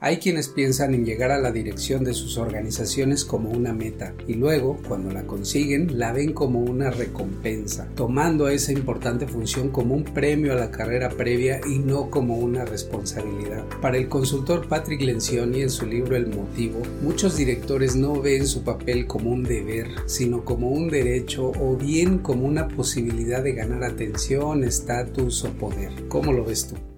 Hay quienes piensan en llegar a la dirección de sus organizaciones como una meta y luego, cuando la consiguen, la ven como una recompensa, tomando esa importante función como un premio a la carrera previa y no como una responsabilidad. Para el consultor Patrick Lencioni en su libro El motivo, muchos directores no ven su papel como un deber, sino como un derecho o bien como una posibilidad de ganar atención, estatus o poder. ¿Cómo lo ves tú?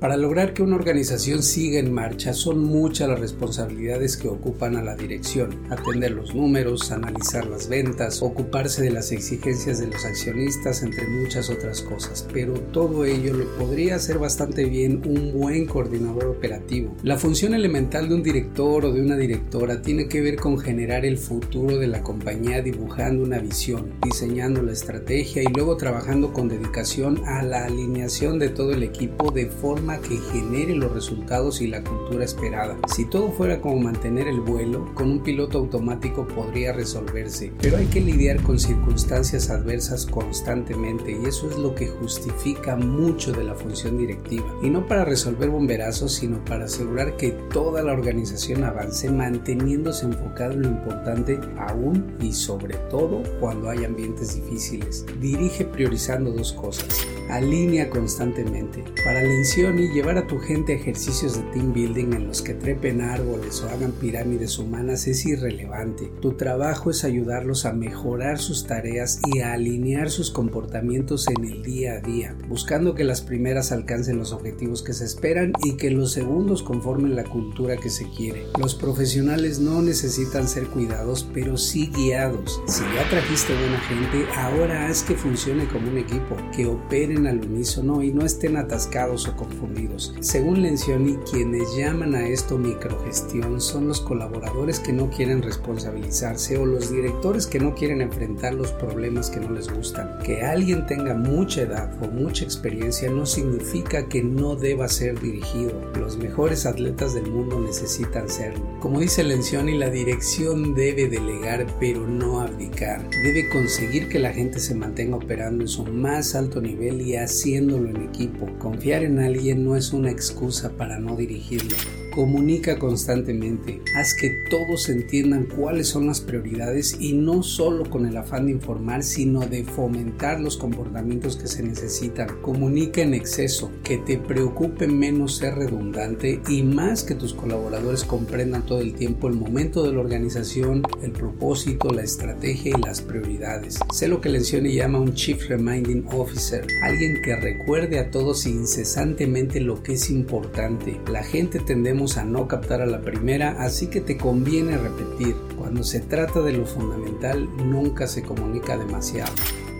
Para lograr que una organización siga en marcha son muchas las responsabilidades que ocupan a la dirección. Atender los números, analizar las ventas, ocuparse de las exigencias de los accionistas, entre muchas otras cosas. Pero todo ello lo podría hacer bastante bien un buen coordinador operativo. La función elemental de un director o de una directora tiene que ver con generar el futuro de la compañía dibujando una visión, diseñando la estrategia y luego trabajando con dedicación a la alineación de todo el equipo de forma que genere los resultados y la cultura esperada. Si todo fuera como mantener el vuelo, con un piloto automático podría resolverse, pero hay que lidiar con circunstancias adversas constantemente y eso es lo que justifica mucho de la función directiva. Y no para resolver bomberazos, sino para asegurar que toda la organización avance manteniéndose enfocado en lo importante aún y sobre todo cuando hay ambientes difíciles. Dirige priorizando dos cosas. Alinea constantemente. Para Lencioni llevar a tu gente a ejercicios de team building en los que trepen árboles o hagan pirámides humanas es irrelevante. Tu trabajo es ayudarlos a mejorar sus tareas y a alinear sus comportamientos en el día a día, buscando que las primeras alcancen los objetivos que se esperan y que los segundos conformen la cultura que se quiere. Los profesionales no necesitan ser cuidados, pero sí guiados. Si ya trajiste buena gente, ahora haz que funcione como un equipo, que operen al unísono y no estén atascados o confundidos según Lencioni, quienes llaman a esto microgestión son los colaboradores que no quieren responsabilizarse o los directores que no quieren enfrentar los problemas que no les gustan. Que alguien tenga mucha edad o mucha experiencia no significa que no deba ser dirigido. Los mejores atletas del mundo necesitan serlo. Como dice Lencioni, la dirección debe delegar pero no abdicar. Debe conseguir que la gente se mantenga operando en su más alto nivel y haciéndolo en equipo. Confiar en alguien no es una excusa para no dirigirlo. Comunica constantemente, haz que todos entiendan cuáles son las prioridades y no solo con el afán de informar, sino de fomentar los comportamientos que se necesitan. Comunica en exceso, que te preocupe menos ser redundante y más que tus colaboradores comprendan todo el tiempo el momento de la organización, el propósito, la estrategia y las prioridades. Sé lo que Lencioni llama un Chief Reminding Officer, alguien que recuerde a todos incesantemente lo que es importante. La gente tendemos a no captar a la primera, así que te conviene repetir. Cuando se trata de lo fundamental, nunca se comunica demasiado.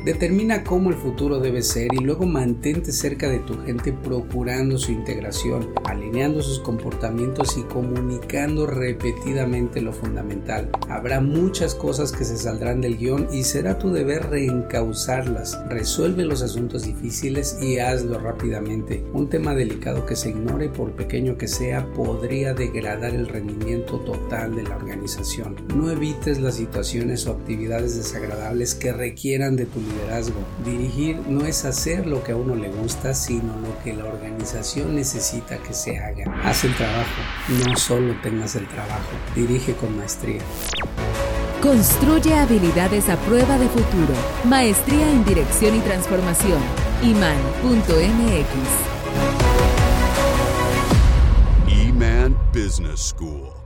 Determina cómo el futuro debe ser y luego mantente cerca de tu gente procurando su integración, alineando sus comportamientos y comunicando repetidamente lo fundamental. Habrá muchas cosas que se saldrán del guion y será tu deber reencauzarlas. Resuelve los asuntos difíciles y hazlo rápidamente. Un tema delicado que se ignore por pequeño que sea podría degradar el rendimiento total de la organización. No evites las situaciones o actividades desagradables que requieran de tu liderazgo. Dirigir no es hacer lo que a uno le gusta, sino lo que la organización necesita que se haga. Haz el trabajo, no solo tengas el trabajo. Dirige con maestría. Construye habilidades a prueba de futuro. Maestría en Dirección y Transformación. iman.mx. Eman Business School.